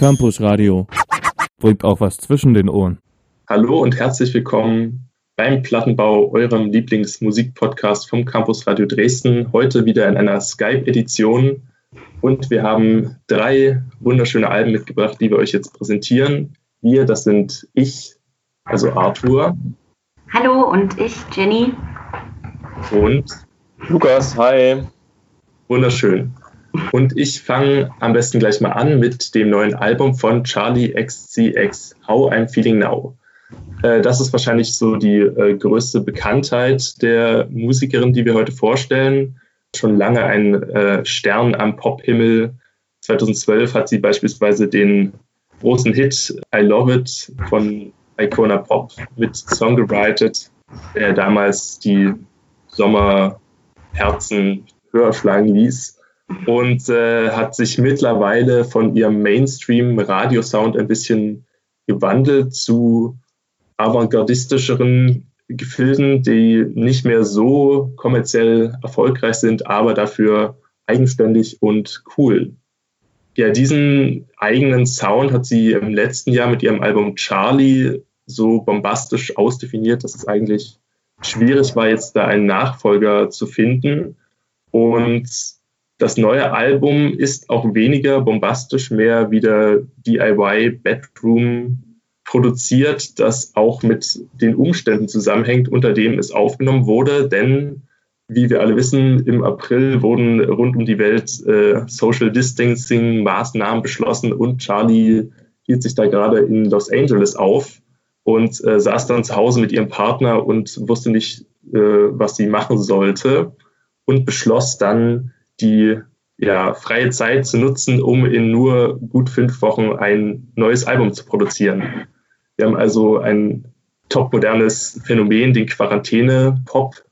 Campus Radio. Bringt auch was zwischen den Ohren. Hallo und herzlich willkommen beim Plattenbau, eurem Lieblingsmusikpodcast vom Campus Radio Dresden. Heute wieder in einer Skype-Edition. Und wir haben drei wunderschöne Alben mitgebracht, die wir euch jetzt präsentieren. Wir, das sind ich, also Arthur. Hallo und ich, Jenny. Und Lukas, hi. Wunderschön. Und ich fange am besten gleich mal an mit dem neuen Album von Charlie XCX, How I'm Feeling Now. Äh, das ist wahrscheinlich so die äh, größte Bekanntheit der Musikerin, die wir heute vorstellen. Schon lange ein äh, Stern am Pophimmel. 2012 hat sie beispielsweise den großen Hit I Love It von Icona Pop mit Song gewritet, der damals die Sommerherzen höher schlagen ließ und äh, hat sich mittlerweile von ihrem Mainstream-Radiosound ein bisschen gewandelt zu avantgardistischeren Gefilden, die nicht mehr so kommerziell erfolgreich sind, aber dafür eigenständig und cool. Ja, diesen eigenen Sound hat sie im letzten Jahr mit ihrem Album Charlie so bombastisch ausdefiniert, dass es eigentlich schwierig war, jetzt da einen Nachfolger zu finden. Und das neue Album ist auch weniger bombastisch, mehr wieder DIY Bedroom produziert, das auch mit den Umständen zusammenhängt, unter denen es aufgenommen wurde. Denn, wie wir alle wissen, im April wurden rund um die Welt äh, Social Distancing Maßnahmen beschlossen und Charlie hielt sich da gerade in Los Angeles auf und äh, saß dann zu Hause mit ihrem Partner und wusste nicht, äh, was sie machen sollte und beschloss dann, die ja, freie Zeit zu nutzen, um in nur gut fünf Wochen ein neues Album zu produzieren. Wir haben also ein topmodernes Phänomen, den Quarantäne-Pop.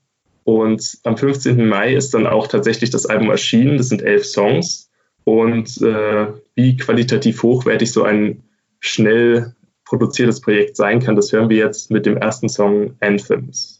Und am 15. Mai ist dann auch tatsächlich das Album erschienen. Das sind elf Songs. Und äh, wie qualitativ hochwertig so ein schnell produziertes Projekt sein kann, das hören wir jetzt mit dem ersten Song Anthems.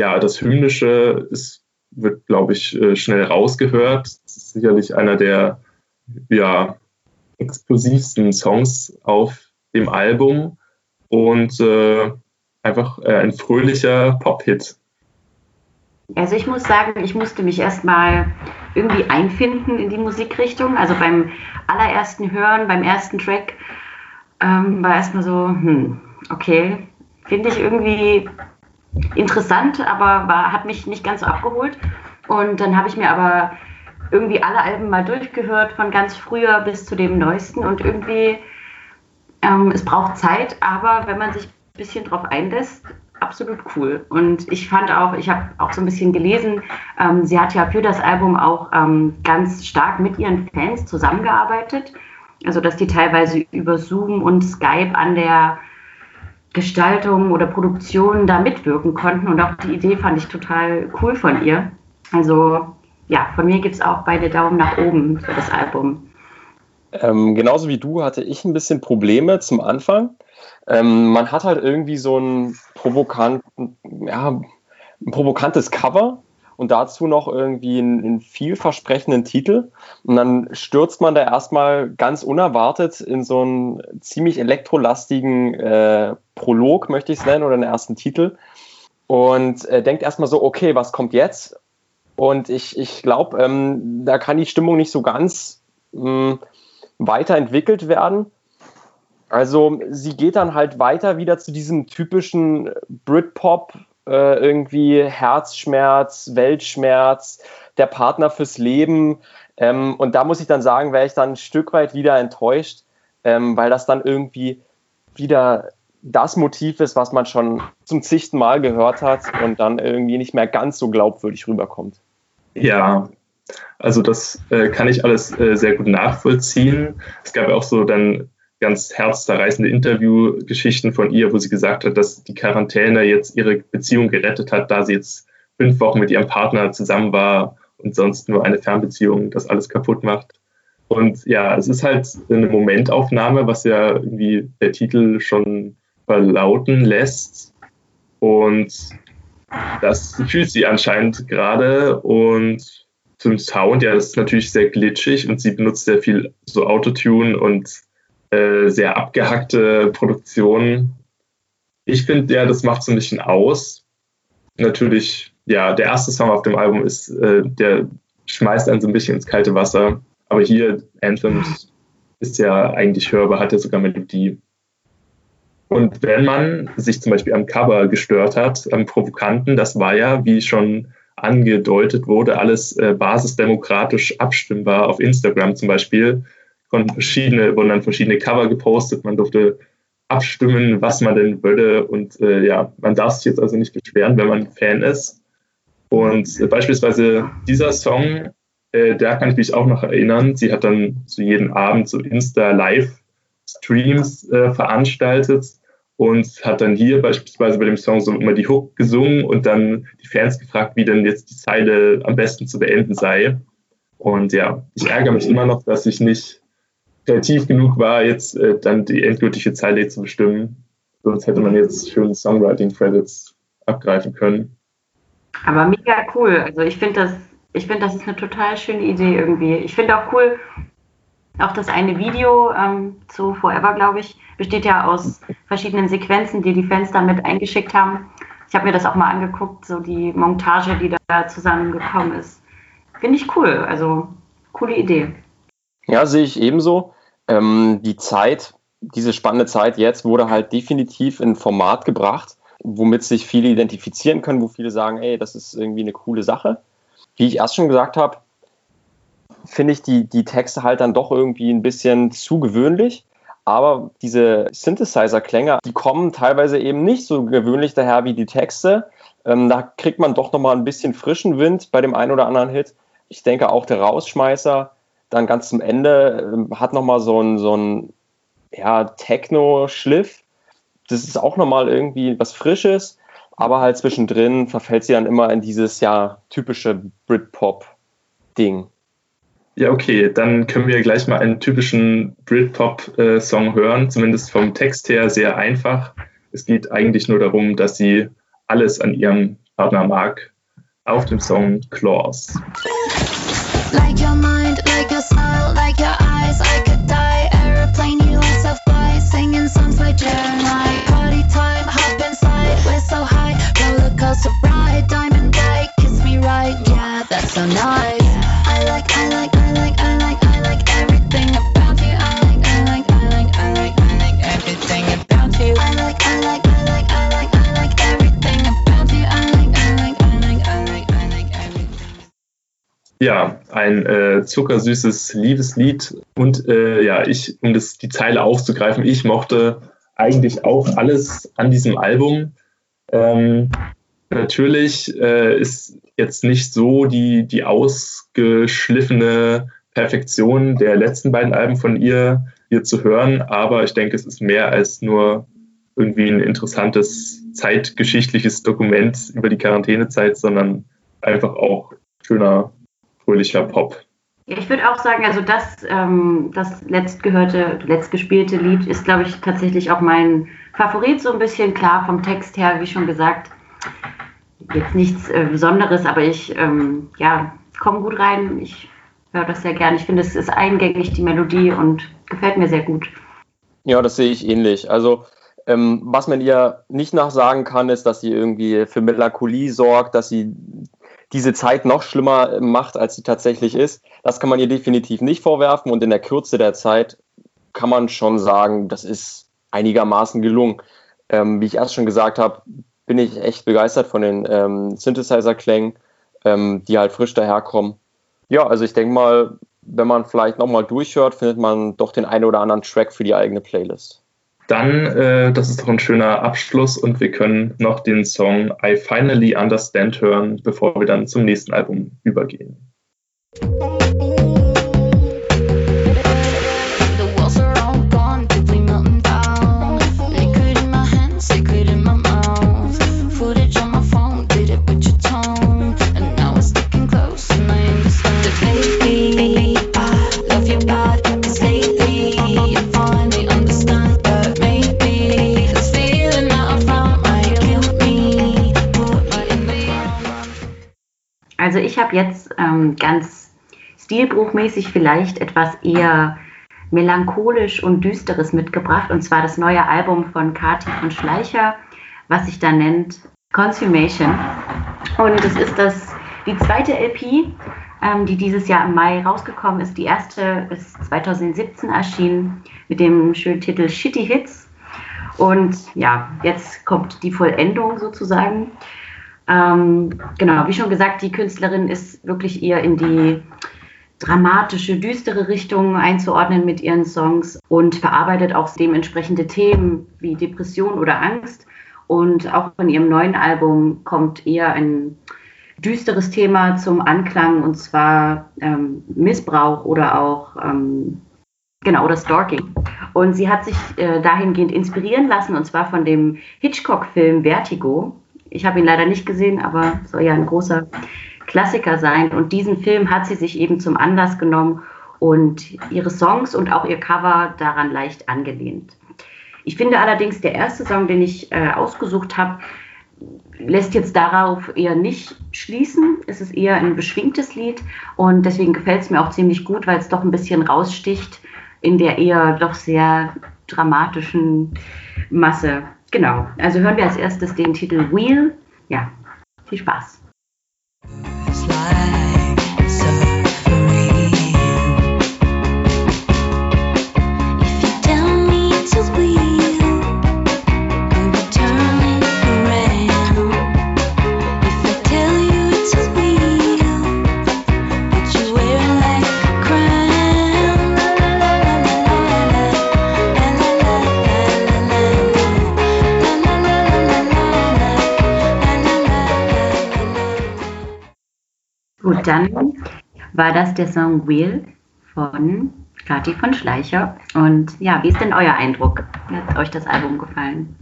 Ja, das Hymnische ist, wird, glaube ich, äh, schnell rausgehört. Das ist sicherlich einer der ja, explosivsten Songs auf dem Album und äh, einfach äh, ein fröhlicher Pop-Hit. Also ich muss sagen, ich musste mich erstmal irgendwie einfinden in die Musikrichtung. Also beim allerersten Hören, beim ersten Track ähm, war erstmal so, hm, okay, finde ich irgendwie interessant, aber war, hat mich nicht ganz so abgeholt. Und dann habe ich mir aber irgendwie alle Alben mal durchgehört, von ganz früher bis zu dem neuesten. Und irgendwie, ähm, es braucht Zeit, aber wenn man sich ein bisschen drauf einlässt, absolut cool. Und ich fand auch, ich habe auch so ein bisschen gelesen, ähm, sie hat ja für das Album auch ähm, ganz stark mit ihren Fans zusammengearbeitet. Also, dass die teilweise über Zoom und Skype an der Gestaltung oder Produktion da mitwirken konnten. Und auch die Idee fand ich total cool von ihr. Also ja, von mir gibt es auch beide Daumen nach oben für das Album. Ähm, genauso wie du hatte ich ein bisschen Probleme zum Anfang. Ähm, man hat halt irgendwie so ein, provokant, ja, ein provokantes Cover und dazu noch irgendwie einen, einen, vielversprechenden Titel. Und dann stürzt man da erstmal ganz unerwartet in so einen ziemlich elektrolastigen äh, Prolog, möchte ich es nennen, oder einen ersten Titel. Und äh, denkt erstmal so, okay, was kommt jetzt? Und ich, ich glaube, ähm, da kann die Stimmung nicht so ganz ähm, weiterentwickelt werden. Also sie geht dann halt weiter wieder zu diesem typischen Britpop, äh, irgendwie Herzschmerz, Weltschmerz, der Partner fürs Leben. Ähm, und da muss ich dann sagen, wäre ich dann ein Stück weit wieder enttäuscht, ähm, weil das dann irgendwie wieder das Motiv ist, was man schon zum zigten Mal gehört hat und dann irgendwie nicht mehr ganz so glaubwürdig rüberkommt. Ja, also das äh, kann ich alles äh, sehr gut nachvollziehen. Es gab ja auch so dann ganz herzzerreißende Interviewgeschichten von ihr, wo sie gesagt hat, dass die Quarantäne jetzt ihre Beziehung gerettet hat, da sie jetzt fünf Wochen mit ihrem Partner zusammen war und sonst nur eine Fernbeziehung das alles kaputt macht. Und ja, es ist halt eine Momentaufnahme, was ja irgendwie der Titel schon verlauten lässt. Und das fühlt sie anscheinend gerade. Und zum Sound, ja, das ist natürlich sehr glitschig und sie benutzt sehr viel so Autotune und äh, sehr abgehackte Produktionen. Ich finde, ja, das macht so ein bisschen aus. Natürlich, ja, der erste Song auf dem Album ist, äh, der schmeißt einen so ein bisschen ins kalte Wasser. Aber hier, Anthems, ist ja eigentlich hörbar, hat ja sogar Melodie. Und wenn man sich zum Beispiel am Cover gestört hat, am Provokanten, das war ja, wie schon angedeutet wurde, alles äh, basisdemokratisch abstimmbar auf Instagram zum Beispiel. Von verschiedene, wurden dann verschiedene Cover gepostet, man durfte abstimmen, was man denn würde. Und äh, ja, man darf sich jetzt also nicht beschweren, wenn man Fan ist. Und äh, beispielsweise dieser Song äh, da kann ich mich auch noch erinnern. Sie hat dann so jeden Abend so Insta-Live-Streams äh, veranstaltet und hat dann hier beispielsweise bei dem Song so immer die Hook gesungen und dann die Fans gefragt, wie denn jetzt die Zeile am besten zu beenden sei. Und ja, ich ärgere mich immer noch, dass ich nicht kreativ genug war, jetzt äh, dann die endgültige Zeile zu bestimmen. Sonst hätte man jetzt schöne Songwriting-Credits abgreifen können. Aber mega cool. Also ich finde das ich finde, das ist eine total schöne Idee irgendwie. Ich finde auch cool, auch das eine Video ähm, zu Forever, glaube ich, besteht ja aus verschiedenen Sequenzen, die die Fans damit eingeschickt haben. Ich habe mir das auch mal angeguckt, so die Montage, die da zusammengekommen ist. Finde ich cool, also coole Idee. Ja, sehe ich ebenso. Ähm, die Zeit, diese spannende Zeit jetzt wurde halt definitiv in Format gebracht, womit sich viele identifizieren können, wo viele sagen, ey, das ist irgendwie eine coole Sache wie ich erst schon gesagt habe, finde ich die, die Texte halt dann doch irgendwie ein bisschen zu gewöhnlich. Aber diese Synthesizer-Klänge, die kommen teilweise eben nicht so gewöhnlich daher wie die Texte. Ähm, da kriegt man doch nochmal ein bisschen frischen Wind bei dem einen oder anderen Hit. Ich denke auch der Rausschmeißer dann ganz zum Ende ähm, hat nochmal so ein, so ein ja, Techno-Schliff. Das ist auch nochmal irgendwie was Frisches aber halt zwischendrin verfällt sie dann immer in dieses ja typische Britpop-Ding. Ja, okay, dann können wir gleich mal einen typischen Britpop-Song hören, zumindest vom Text her sehr einfach. Es geht eigentlich nur darum, dass sie alles an ihrem Partner mag, auf dem Song Claws. Like your mind, like Ja, ein äh, zuckersüßes Liebeslied und äh, ja, ich, um das die Zeile aufzugreifen, ich mochte eigentlich auch alles an diesem Album. Ähm, Natürlich äh, ist jetzt nicht so die, die ausgeschliffene Perfektion der letzten beiden Alben von ihr hier zu hören, aber ich denke, es ist mehr als nur irgendwie ein interessantes zeitgeschichtliches Dokument über die Quarantänezeit, sondern einfach auch schöner, fröhlicher Pop. Ich würde auch sagen, also das, ähm, das letztgehörte, letztgespielte Lied ist, glaube ich, tatsächlich auch mein Favorit, so ein bisschen klar vom Text her, wie schon gesagt jetzt nichts äh, Besonderes, aber ich ähm, ja, komme gut rein. Ich höre das sehr gerne. Ich finde, es ist eingängig, die Melodie, und gefällt mir sehr gut. Ja, das sehe ich ähnlich. Also, ähm, was man ihr nicht nachsagen kann, ist, dass sie irgendwie für Melancholie sorgt, dass sie diese Zeit noch schlimmer macht, als sie tatsächlich ist. Das kann man ihr definitiv nicht vorwerfen und in der Kürze der Zeit kann man schon sagen, das ist einigermaßen gelungen. Ähm, wie ich erst schon gesagt habe, bin ich echt begeistert von den ähm, Synthesizer-Klängen, ähm, die halt frisch daherkommen. Ja, also ich denke mal, wenn man vielleicht nochmal durchhört, findet man doch den einen oder anderen Track für die eigene Playlist. Dann, äh, das ist doch ein schöner Abschluss und wir können noch den Song I Finally Understand hören, bevor wir dann zum nächsten Album übergehen. Habe jetzt ähm, ganz stilbruchmäßig vielleicht etwas eher melancholisch und düsteres mitgebracht und zwar das neue Album von Kati von Schleicher, was sich da nennt Consumation. Und es ist das die zweite LP, ähm, die dieses Jahr im Mai rausgekommen ist. Die erste ist 2017 erschienen mit dem schönen Titel Shitty Hits. Und ja, jetzt kommt die Vollendung sozusagen. Ähm, genau, wie schon gesagt, die Künstlerin ist wirklich eher in die dramatische, düstere Richtung einzuordnen mit ihren Songs und verarbeitet auch dementsprechende Themen wie Depression oder Angst. Und auch von ihrem neuen Album kommt eher ein düsteres Thema zum Anklang und zwar ähm, Missbrauch oder auch ähm, genau oder Stalking. Und sie hat sich äh, dahingehend inspirieren lassen und zwar von dem Hitchcock-Film Vertigo. Ich habe ihn leider nicht gesehen, aber soll ja ein großer Klassiker sein. Und diesen Film hat sie sich eben zum Anlass genommen und ihre Songs und auch ihr Cover daran leicht angelehnt. Ich finde allerdings, der erste Song, den ich äh, ausgesucht habe, lässt jetzt darauf eher nicht schließen. Es ist eher ein beschwingtes Lied und deswegen gefällt es mir auch ziemlich gut, weil es doch ein bisschen raussticht in der eher doch sehr dramatischen Masse. Genau, also hören wir als erstes den Titel Wheel. Ja, viel Spaß. Dann war das der Song Wheel von Kati von Schleicher. Und ja, wie ist denn euer Eindruck? Hat euch das Album gefallen?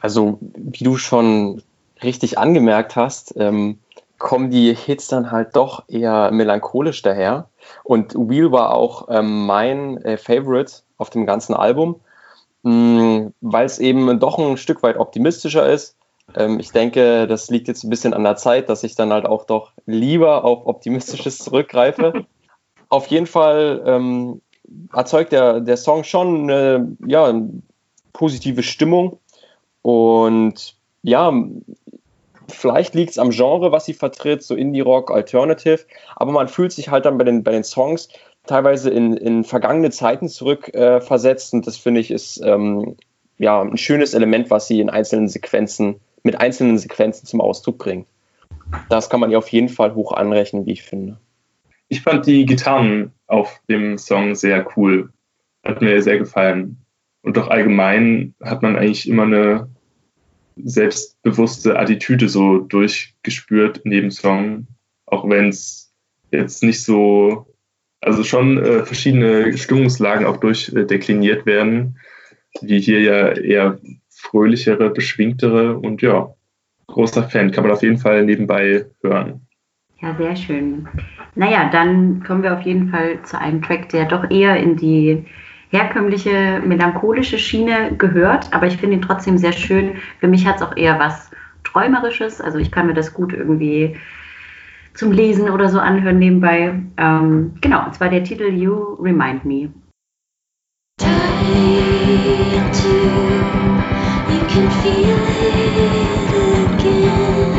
Also, wie du schon richtig angemerkt hast, ähm, kommen die Hits dann halt doch eher melancholisch daher. Und Wheel war auch ähm, mein äh, Favorite auf dem ganzen Album, mm, weil es eben doch ein Stück weit optimistischer ist. Ähm, ich denke, das liegt jetzt ein bisschen an der Zeit, dass ich dann halt auch doch lieber auf Optimistisches zurückgreife. auf jeden Fall ähm, erzeugt der, der Song schon eine ja, positive Stimmung. Und ja, vielleicht liegt es am Genre, was sie vertritt, so Indie-Rock, Alternative. Aber man fühlt sich halt dann bei den, bei den Songs teilweise in, in vergangene Zeiten zurückversetzt. Äh, und das finde ich ist ähm, ja, ein schönes Element, was sie in einzelnen Sequenzen mit einzelnen Sequenzen zum Ausdruck bringt. Das kann man ihr auf jeden Fall hoch anrechnen, wie ich finde. Ich fand die Gitarren auf dem Song sehr cool. Hat mir sehr gefallen. Und doch allgemein hat man eigentlich immer eine selbstbewusste Attitüde so durchgespürt in dem Song. Auch wenn es jetzt nicht so, also schon äh, verschiedene Stimmungslagen auch durchdekliniert werden, wie hier ja eher fröhlichere, beschwingtere und ja, großer Fan. Kann man auf jeden Fall nebenbei hören. Ja, sehr schön. Naja, dann kommen wir auf jeden Fall zu einem Track, der doch eher in die herkömmliche melancholische Schiene gehört, aber ich finde ihn trotzdem sehr schön. Für mich hat es auch eher was Träumerisches, also ich kann mir das gut irgendwie zum Lesen oder so anhören nebenbei. Ähm, genau, und zwar der Titel You Remind Me. Time to can feel it again.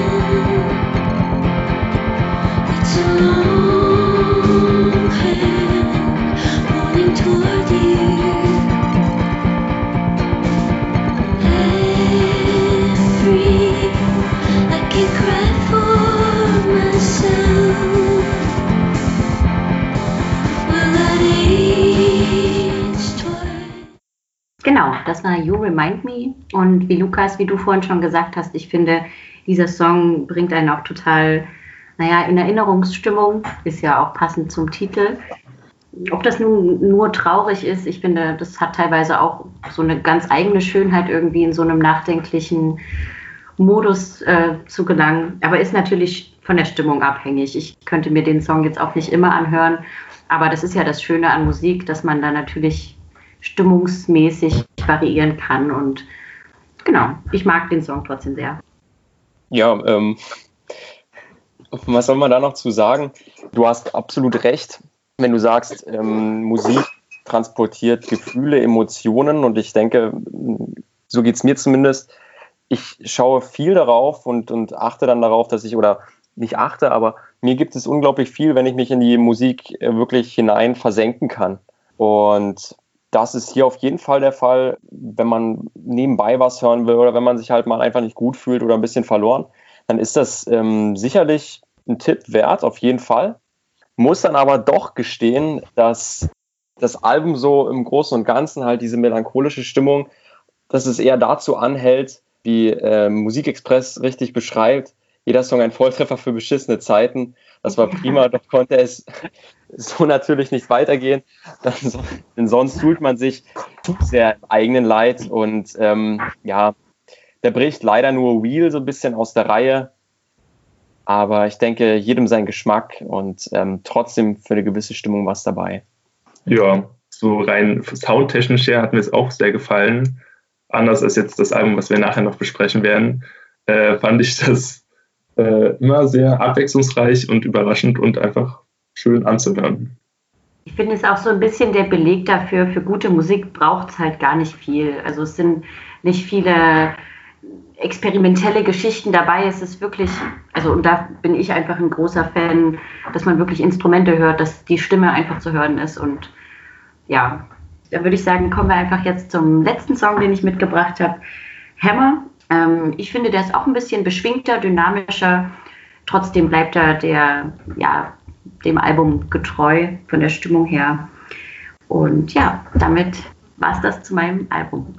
It's a long hand pointing toward you. Das war You Remind Me. Und wie Lukas, wie du vorhin schon gesagt hast, ich finde, dieser Song bringt einen auch total, naja, in Erinnerungsstimmung, ist ja auch passend zum Titel. Ob das nun nur traurig ist, ich finde, das hat teilweise auch so eine ganz eigene Schönheit, irgendwie in so einem nachdenklichen Modus äh, zu gelangen. Aber ist natürlich von der Stimmung abhängig. Ich könnte mir den Song jetzt auch nicht immer anhören. Aber das ist ja das Schöne an Musik, dass man da natürlich stimmungsmäßig variieren kann. Und genau, ich mag den Song trotzdem sehr. Ja, ähm, was soll man da noch zu sagen? Du hast absolut recht, wenn du sagst, ähm, Musik transportiert Gefühle, Emotionen und ich denke, so geht es mir zumindest. Ich schaue viel darauf und, und achte dann darauf, dass ich, oder nicht achte, aber mir gibt es unglaublich viel, wenn ich mich in die Musik äh, wirklich hinein versenken kann. Und das ist hier auf jeden Fall der Fall, wenn man nebenbei was hören will oder wenn man sich halt mal einfach nicht gut fühlt oder ein bisschen verloren, dann ist das ähm, sicherlich ein Tipp wert, auf jeden Fall. Muss dann aber doch gestehen, dass das Album so im Großen und Ganzen halt diese melancholische Stimmung, dass es eher dazu anhält, wie äh, Musikexpress richtig beschreibt, jeder Song ein Volltreffer für beschissene Zeiten. Das war prima, doch konnte es so natürlich nicht weitergehen, denn sonst fühlt man sich zu sehr im eigenen Leid und ähm, ja, der bricht leider nur Wheel so ein bisschen aus der Reihe. Aber ich denke, jedem sein Geschmack und ähm, trotzdem für eine gewisse Stimmung was dabei. Ja, so rein soundtechnisch her hat mir es auch sehr gefallen. Anders als jetzt das Album, was wir nachher noch besprechen werden, äh, fand ich das äh, immer sehr abwechslungsreich und überraschend und einfach schön anzuhören. Ich finde es auch so ein bisschen der Beleg dafür, für gute Musik braucht es halt gar nicht viel. Also es sind nicht viele experimentelle Geschichten dabei. Es ist wirklich, also und da bin ich einfach ein großer Fan, dass man wirklich Instrumente hört, dass die Stimme einfach zu hören ist. Und ja, da würde ich sagen, kommen wir einfach jetzt zum letzten Song, den ich mitgebracht habe. Hammer. Ähm, ich finde, der ist auch ein bisschen beschwingter, dynamischer. Trotzdem bleibt er der, ja, dem Album getreu von der Stimmung her. Und ja, damit war es das zu meinem Album.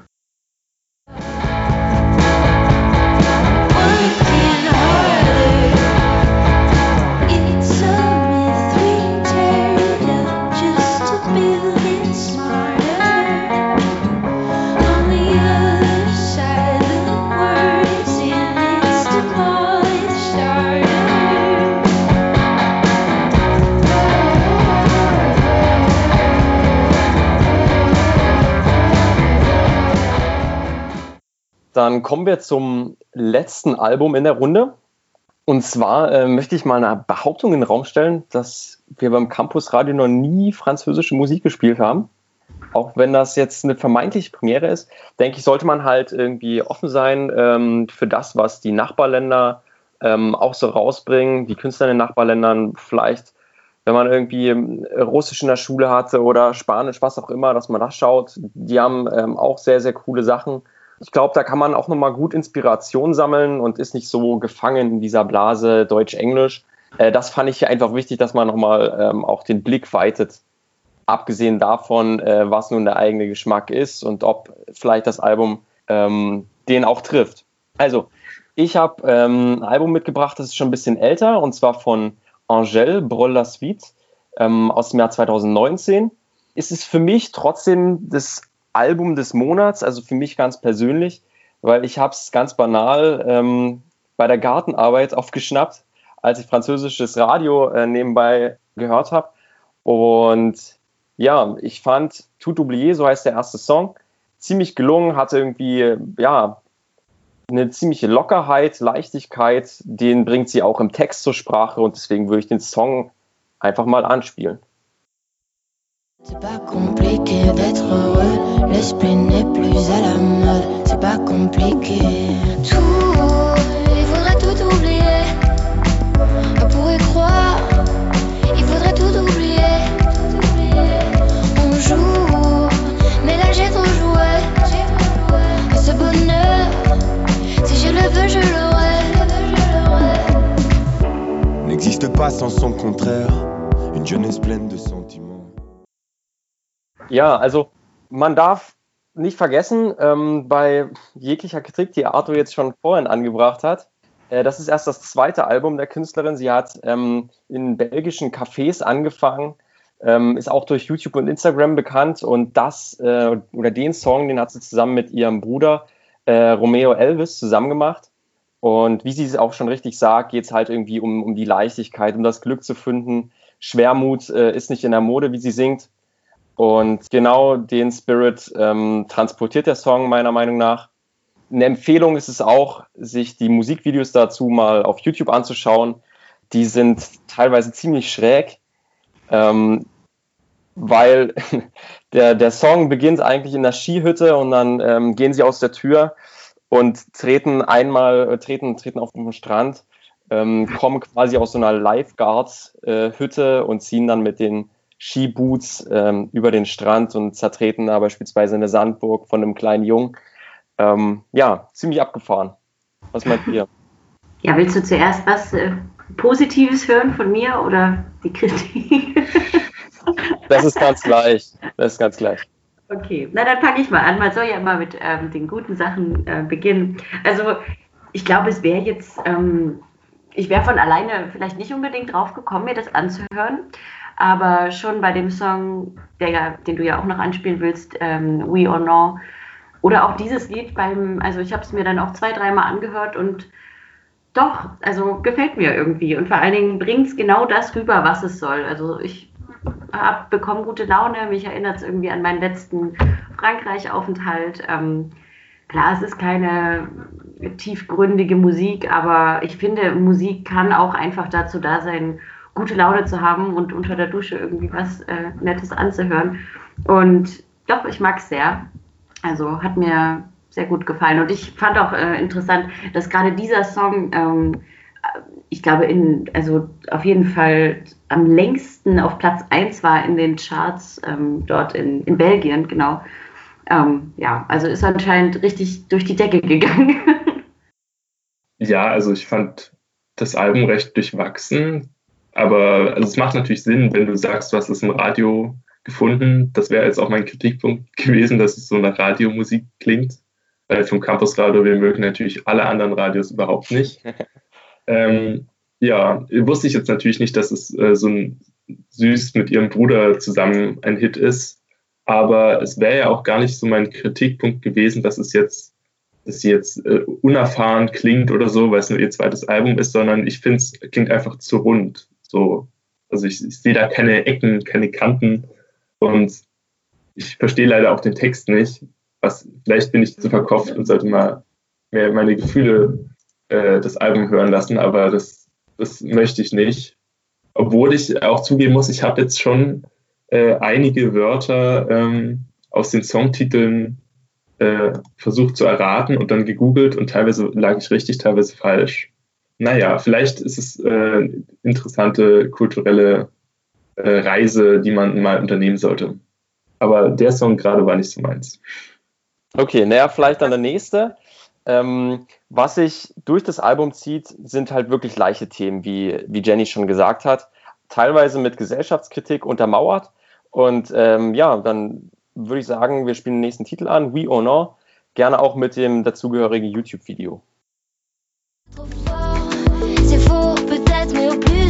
Dann kommen wir zum letzten Album in der Runde. Und zwar äh, möchte ich mal eine Behauptung in den Raum stellen, dass wir beim Campus Radio noch nie französische Musik gespielt haben. Auch wenn das jetzt eine vermeintliche Premiere ist, denke ich, sollte man halt irgendwie offen sein ähm, für das, was die Nachbarländer ähm, auch so rausbringen, die Künstler in den Nachbarländern vielleicht, wenn man irgendwie ähm, Russisch in der Schule hatte oder Spanisch, was auch immer, dass man das schaut. Die haben ähm, auch sehr, sehr coole Sachen ich glaube, da kann man auch nochmal gut Inspiration sammeln und ist nicht so gefangen in dieser Blase Deutsch-Englisch. Äh, das fand ich einfach wichtig, dass man nochmal ähm, auch den Blick weitet. Abgesehen davon, äh, was nun der eigene Geschmack ist und ob vielleicht das Album ähm, den auch trifft. Also, ich habe ähm, ein Album mitgebracht, das ist schon ein bisschen älter, und zwar von Angèle Broll la Suite ähm, aus dem Jahr 2019. Ist es für mich trotzdem das Album des Monats, also für mich ganz persönlich, weil ich habe es ganz banal ähm, bei der Gartenarbeit aufgeschnappt, als ich französisches Radio äh, nebenbei gehört habe. Und ja, ich fand Tout oublié, so heißt der erste Song, ziemlich gelungen, hatte irgendwie, ja, eine ziemliche Lockerheit, Leichtigkeit, den bringt sie auch im Text zur Sprache und deswegen würde ich den Song einfach mal anspielen. C'est pas compliqué d'être heureux, l'esprit n'est plus à la mode, c'est pas compliqué. Tout, il faudrait tout oublier. On pourrait croire, il faudrait tout oublier. On joue, mais là j'ai trop joué. ce bonheur, si je le veux, je l'aurai. N'existe pas sans son contraire, une jeunesse pleine de sentiments. Ja, also man darf nicht vergessen, ähm, bei jeglicher Kritik, die Arthur jetzt schon vorhin angebracht hat, äh, das ist erst das zweite Album der Künstlerin. Sie hat ähm, in belgischen Cafés angefangen, ähm, ist auch durch YouTube und Instagram bekannt und das äh, oder den Song, den hat sie zusammen mit ihrem Bruder äh, Romeo Elvis zusammen gemacht. Und wie sie es auch schon richtig sagt, geht es halt irgendwie um, um die Leichtigkeit, um das Glück zu finden. Schwermut äh, ist nicht in der Mode, wie sie singt. Und genau den Spirit ähm, transportiert der Song meiner Meinung nach. Eine Empfehlung ist es auch, sich die Musikvideos dazu mal auf YouTube anzuschauen. die sind teilweise ziemlich schräg, ähm, weil der, der Song beginnt eigentlich in der Skihütte und dann ähm, gehen sie aus der Tür und treten einmal, äh, treten, treten auf den Strand, ähm, kommen quasi aus so einer Lifeguards-Hütte äh, und ziehen dann mit den Skiboots ähm, über den Strand und zertreten da beispielsweise eine Sandburg von einem kleinen Jungen. Ähm, ja, ziemlich abgefahren. Was meint ihr? Ja, willst du zuerst was äh, Positives hören von mir oder die Kritik? das ist ganz gleich. Das ist ganz gleich. Okay, na dann fange ich mal an. Man soll ja immer mit ähm, den guten Sachen äh, beginnen. Also ich glaube, es wäre jetzt, ähm, ich wäre von alleine vielleicht nicht unbedingt drauf gekommen, mir das anzuhören. Aber schon bei dem Song, der ja, den du ja auch noch anspielen willst, ähm, We or No, oder auch dieses Lied beim, also ich habe es mir dann auch zwei, dreimal angehört und doch, also gefällt mir irgendwie. Und vor allen Dingen bringt es genau das rüber, was es soll. Also ich habe bekommen gute Laune, mich erinnert es irgendwie an meinen letzten Frankreich-Aufenthalt. Ähm, klar, es ist keine tiefgründige Musik, aber ich finde, Musik kann auch einfach dazu da sein, gute Laune zu haben und unter der Dusche irgendwie was äh, Nettes anzuhören. Und doch, ich mag es sehr. Also hat mir sehr gut gefallen. Und ich fand auch äh, interessant, dass gerade dieser Song, ähm, ich glaube, in, also auf jeden Fall am längsten auf Platz 1 war in den Charts ähm, dort in, in Belgien, genau. Ähm, ja, also ist anscheinend richtig durch die Decke gegangen. ja, also ich fand das Album recht durchwachsen. Aber also es macht natürlich Sinn, wenn du sagst, du hast es im Radio gefunden. Das wäre jetzt auch mein Kritikpunkt gewesen, dass es so nach Radiomusik klingt. Weil vom Campusradio, wir mögen natürlich alle anderen Radios überhaupt nicht. ähm, ja, wusste ich jetzt natürlich nicht, dass es äh, so ein süß mit ihrem Bruder zusammen ein Hit ist. Aber es wäre ja auch gar nicht so mein Kritikpunkt gewesen, dass es jetzt, dass sie jetzt äh, unerfahren klingt oder so, weil es nur ihr zweites Album ist, sondern ich finde, es klingt einfach zu rund. So, also ich, ich sehe da keine Ecken, keine Kanten und ich verstehe leider auch den Text nicht. Was, vielleicht bin ich zu verkopft und sollte mal mehr meine Gefühle äh, das Album hören lassen, aber das, das möchte ich nicht. Obwohl ich auch zugeben muss, ich habe jetzt schon äh, einige Wörter ähm, aus den Songtiteln äh, versucht zu erraten und dann gegoogelt und teilweise lag ich richtig, teilweise falsch naja, vielleicht ist es äh, interessante kulturelle äh, Reise, die man mal unternehmen sollte. Aber der Song gerade war nicht so meins. Okay, naja, vielleicht dann der nächste. Ähm, was sich durch das Album zieht, sind halt wirklich leichte Themen, wie, wie Jenny schon gesagt hat. Teilweise mit Gesellschaftskritik untermauert. Und ähm, ja, dann würde ich sagen, wir spielen den nächsten Titel an, We or No. Gerne auch mit dem dazugehörigen YouTube-Video.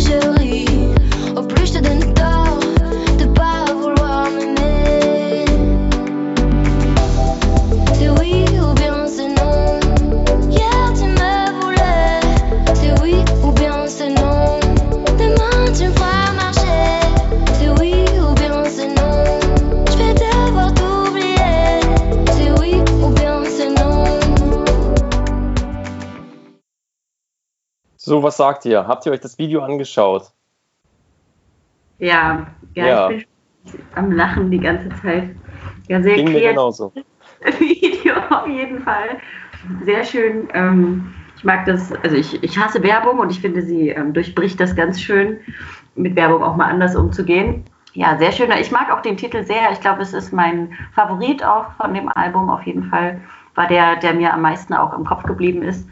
Je ris, au plus je te So, was sagt ihr? Habt ihr euch das Video angeschaut? Ja, ja, ja. ich bin am Lachen die ganze Zeit. Ja, sehr Ging mir genauso. Video auf jeden Fall. Sehr schön. Ähm, ich mag das, also ich, ich hasse Werbung und ich finde, sie ähm, durchbricht das ganz schön, mit Werbung auch mal anders umzugehen. Ja, sehr schön. Ich mag auch den Titel sehr. Ich glaube, es ist mein Favorit auch von dem Album auf jeden Fall. War der, der mir am meisten auch im Kopf geblieben ist.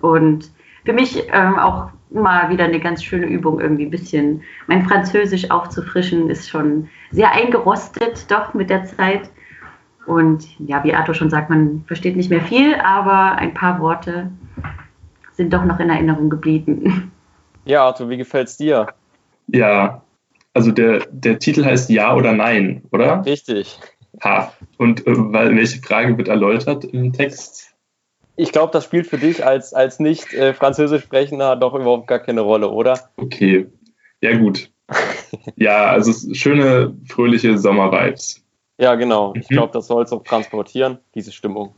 Und für mich ähm, auch mal wieder eine ganz schöne Übung, irgendwie ein bisschen mein Französisch aufzufrischen, ist schon sehr eingerostet, doch mit der Zeit. Und ja, wie Arthur schon sagt, man versteht nicht mehr viel, aber ein paar Worte sind doch noch in Erinnerung geblieben. Ja, Arthur, wie gefällt es dir? Ja, also der, der Titel heißt Ja oder Nein, oder? Richtig. Ha. Und äh, welche Frage wird erläutert im Text? Ich glaube, das spielt für dich als, als nicht äh, Französisch sprechender doch überhaupt gar keine Rolle, oder? Okay. Ja, gut. ja, also schöne, fröhliche Sommervibes. Ja, genau. Ich mhm. glaube, das soll es auch transportieren, diese Stimmung.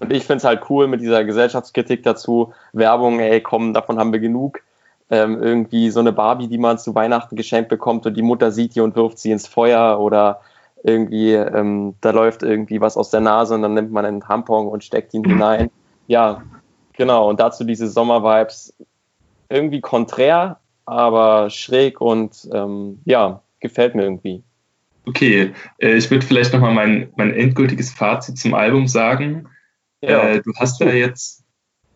Und ich finde es halt cool mit dieser Gesellschaftskritik dazu. Werbung, ey, komm, davon haben wir genug. Ähm, irgendwie so eine Barbie, die man zu Weihnachten geschenkt bekommt und die Mutter sieht die und wirft sie ins Feuer oder irgendwie, ähm, da läuft irgendwie was aus der Nase und dann nimmt man einen Tampon und steckt ihn hinein. Ja, genau. Und dazu diese Sommervibes. Irgendwie konträr, aber schräg und ähm, ja, gefällt mir irgendwie. Okay, äh, ich würde vielleicht nochmal mein, mein endgültiges Fazit zum Album sagen. Ja. Äh, du hast ja jetzt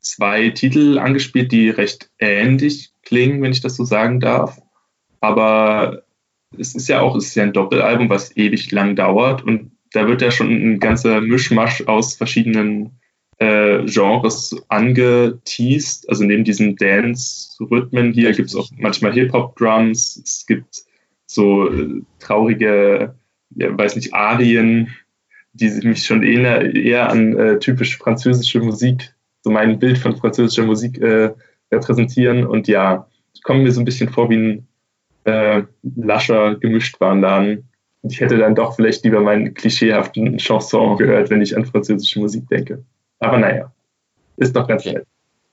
zwei Titel angespielt, die recht ähnlich klingen, wenn ich das so sagen darf. Aber es ist ja auch, es ist ja ein Doppelalbum, was ewig lang dauert und da wird ja schon ein ganzer Mischmasch aus verschiedenen äh, Genres angeteased. Also neben diesen Dance-Rhythmen hier gibt es auch manchmal Hip-Hop-Drums, es gibt so äh, traurige, ja, weiß nicht, Arien, die mich schon eher, eher an äh, typisch französische Musik, so mein Bild von französischer Musik äh, repräsentieren. Und ja, kommen mir so ein bisschen vor wie ein äh, lascher Gemischtwarenladen. Ich hätte dann doch vielleicht lieber meinen klischeehaften Chanson gehört, wenn ich an französische Musik denke. Aber naja, ist doch ganz nett.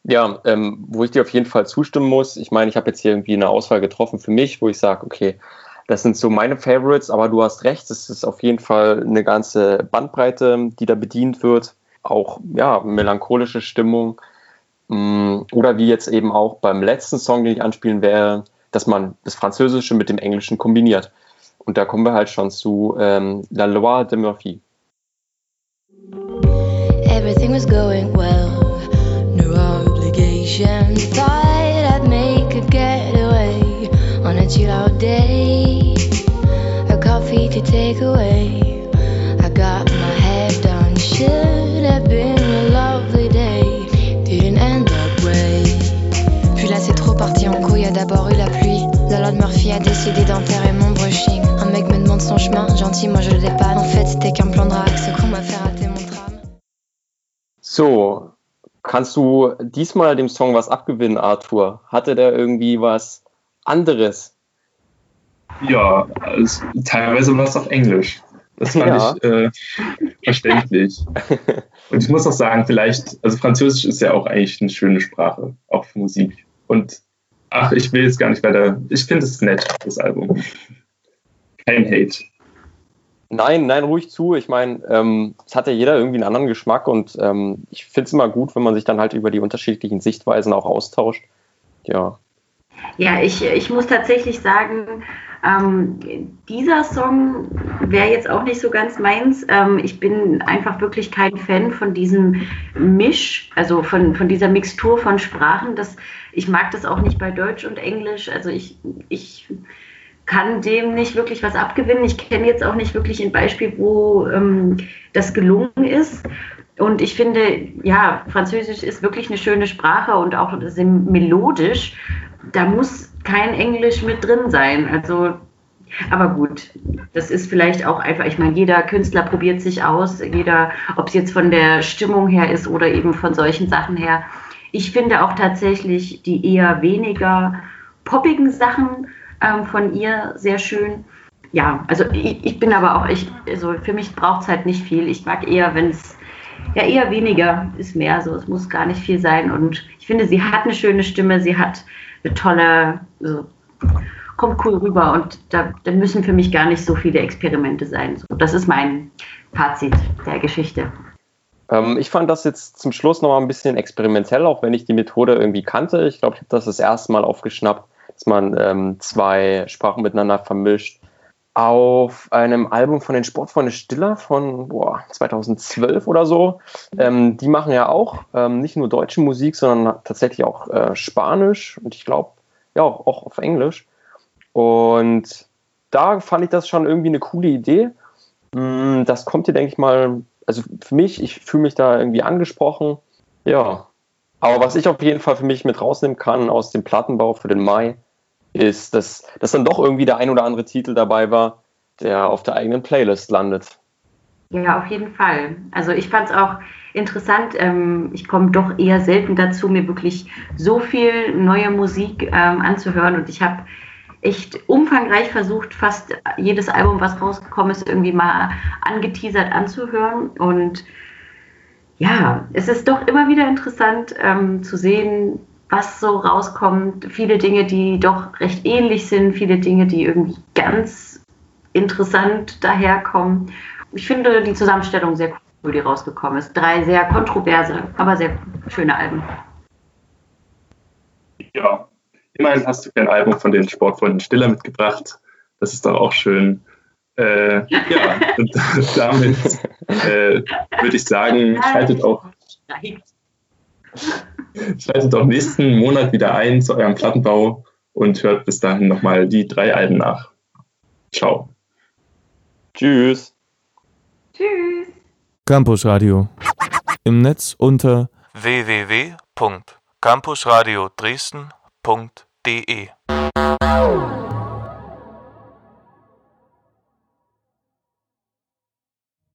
Ja, ähm, wo ich dir auf jeden Fall zustimmen muss. Ich meine, ich habe jetzt hier irgendwie eine Auswahl getroffen für mich, wo ich sage, okay, das sind so meine Favorites, aber du hast recht, es ist auf jeden Fall eine ganze Bandbreite, die da bedient wird. Auch ja, melancholische Stimmung. Mm, oder wie jetzt eben auch beim letzten Song, den ich anspielen werde, dass man das Französische mit dem Englischen kombiniert. Und da kommen wir halt schon zu ähm, La Loi de Murphy. Everything was going well, no obligation. Thought I'd make a getaway on a chill out day. A coffee to take away. I got my head done, should have been a lovely day. Didn't end up way. Puis là, c'est trop parti en couille, a d'abord eu la pluie. La loi de Murphy a décidé d'enterrer mon brushing. Un mec me demande son chemin, gentil, moi je le dépanne. En fait, c'était qu'un plan de drague, So, kannst du diesmal dem Song was abgewinnen, Arthur? Hatte der irgendwie was anderes? Ja, also, teilweise war es auf Englisch. Das fand ja. ich äh, verständlich. Und ich muss auch sagen, vielleicht, also Französisch ist ja auch eigentlich eine schöne Sprache, auch für Musik. Und ach, ich will jetzt gar nicht weiter. Ich finde es nett, das Album. Kein Hate. Nein, nein, ruhig zu. Ich meine, ähm, es hat ja jeder irgendwie einen anderen Geschmack und ähm, ich finde es immer gut, wenn man sich dann halt über die unterschiedlichen Sichtweisen auch austauscht. Ja. Ja, ich, ich muss tatsächlich sagen, ähm, dieser Song wäre jetzt auch nicht so ganz meins. Ähm, ich bin einfach wirklich kein Fan von diesem Misch, also von, von dieser Mixtur von Sprachen. Das, ich mag das auch nicht bei Deutsch und Englisch. Also ich, ich kann dem nicht wirklich was abgewinnen. Ich kenne jetzt auch nicht wirklich ein Beispiel, wo ähm, das gelungen ist. Und ich finde, ja, Französisch ist wirklich eine schöne Sprache und auch melodisch. Da muss kein Englisch mit drin sein. Also, aber gut, das ist vielleicht auch einfach, ich meine, jeder Künstler probiert sich aus, jeder, ob es jetzt von der Stimmung her ist oder eben von solchen Sachen her. Ich finde auch tatsächlich die eher weniger poppigen Sachen ähm, von ihr sehr schön. Ja, also ich, ich bin aber auch, ich, also für mich braucht es halt nicht viel. Ich mag eher, wenn es ja eher weniger ist mehr so. Es muss gar nicht viel sein. Und ich finde, sie hat eine schöne Stimme, sie hat eine tolle, so, kommt cool rüber und da, da, müssen für mich gar nicht so viele Experimente sein. So, das ist mein Fazit der Geschichte. Ähm, ich fand das jetzt zum Schluss noch mal ein bisschen experimentell, auch wenn ich die Methode irgendwie kannte. Ich glaube, ich habe das das erste Mal aufgeschnappt dass man ähm, zwei Sprachen miteinander vermischt. Auf einem Album von den Sportfreunde Stiller von boah, 2012 oder so. Ähm, die machen ja auch ähm, nicht nur deutsche Musik, sondern tatsächlich auch äh, Spanisch und ich glaube, ja, auch, auch auf Englisch. Und da fand ich das schon irgendwie eine coole Idee. Mm, das kommt hier, denke ich mal, also für mich, ich fühle mich da irgendwie angesprochen. Ja. Aber was ich auf jeden Fall für mich mit rausnehmen kann aus dem Plattenbau für den Mai, ist, dass, dass dann doch irgendwie der ein oder andere Titel dabei war, der auf der eigenen Playlist landet. Ja, auf jeden Fall. Also ich fand es auch interessant. Ähm, ich komme doch eher selten dazu, mir wirklich so viel neue Musik ähm, anzuhören. Und ich habe echt umfangreich versucht, fast jedes Album, was rausgekommen ist, irgendwie mal angeteasert anzuhören. Und ja, es ist doch immer wieder interessant ähm, zu sehen, was so rauskommt. Viele Dinge, die doch recht ähnlich sind, viele Dinge, die irgendwie ganz interessant daherkommen. Ich finde die Zusammenstellung sehr cool, die rausgekommen ist. Drei sehr kontroverse, aber sehr schöne Alben. Ja, immerhin hast du kein Album von den Sportfreunden Stiller mitgebracht. Das ist doch auch schön. Äh, ja, und damit äh, würde ich sagen, schaltet auch, schaltet auch nächsten Monat wieder ein zu eurem Plattenbau und hört bis dahin nochmal die drei Alben nach. Ciao. Tschüss. Tschüss. Campus Radio. Im Netz unter www.campusradio Dresden.de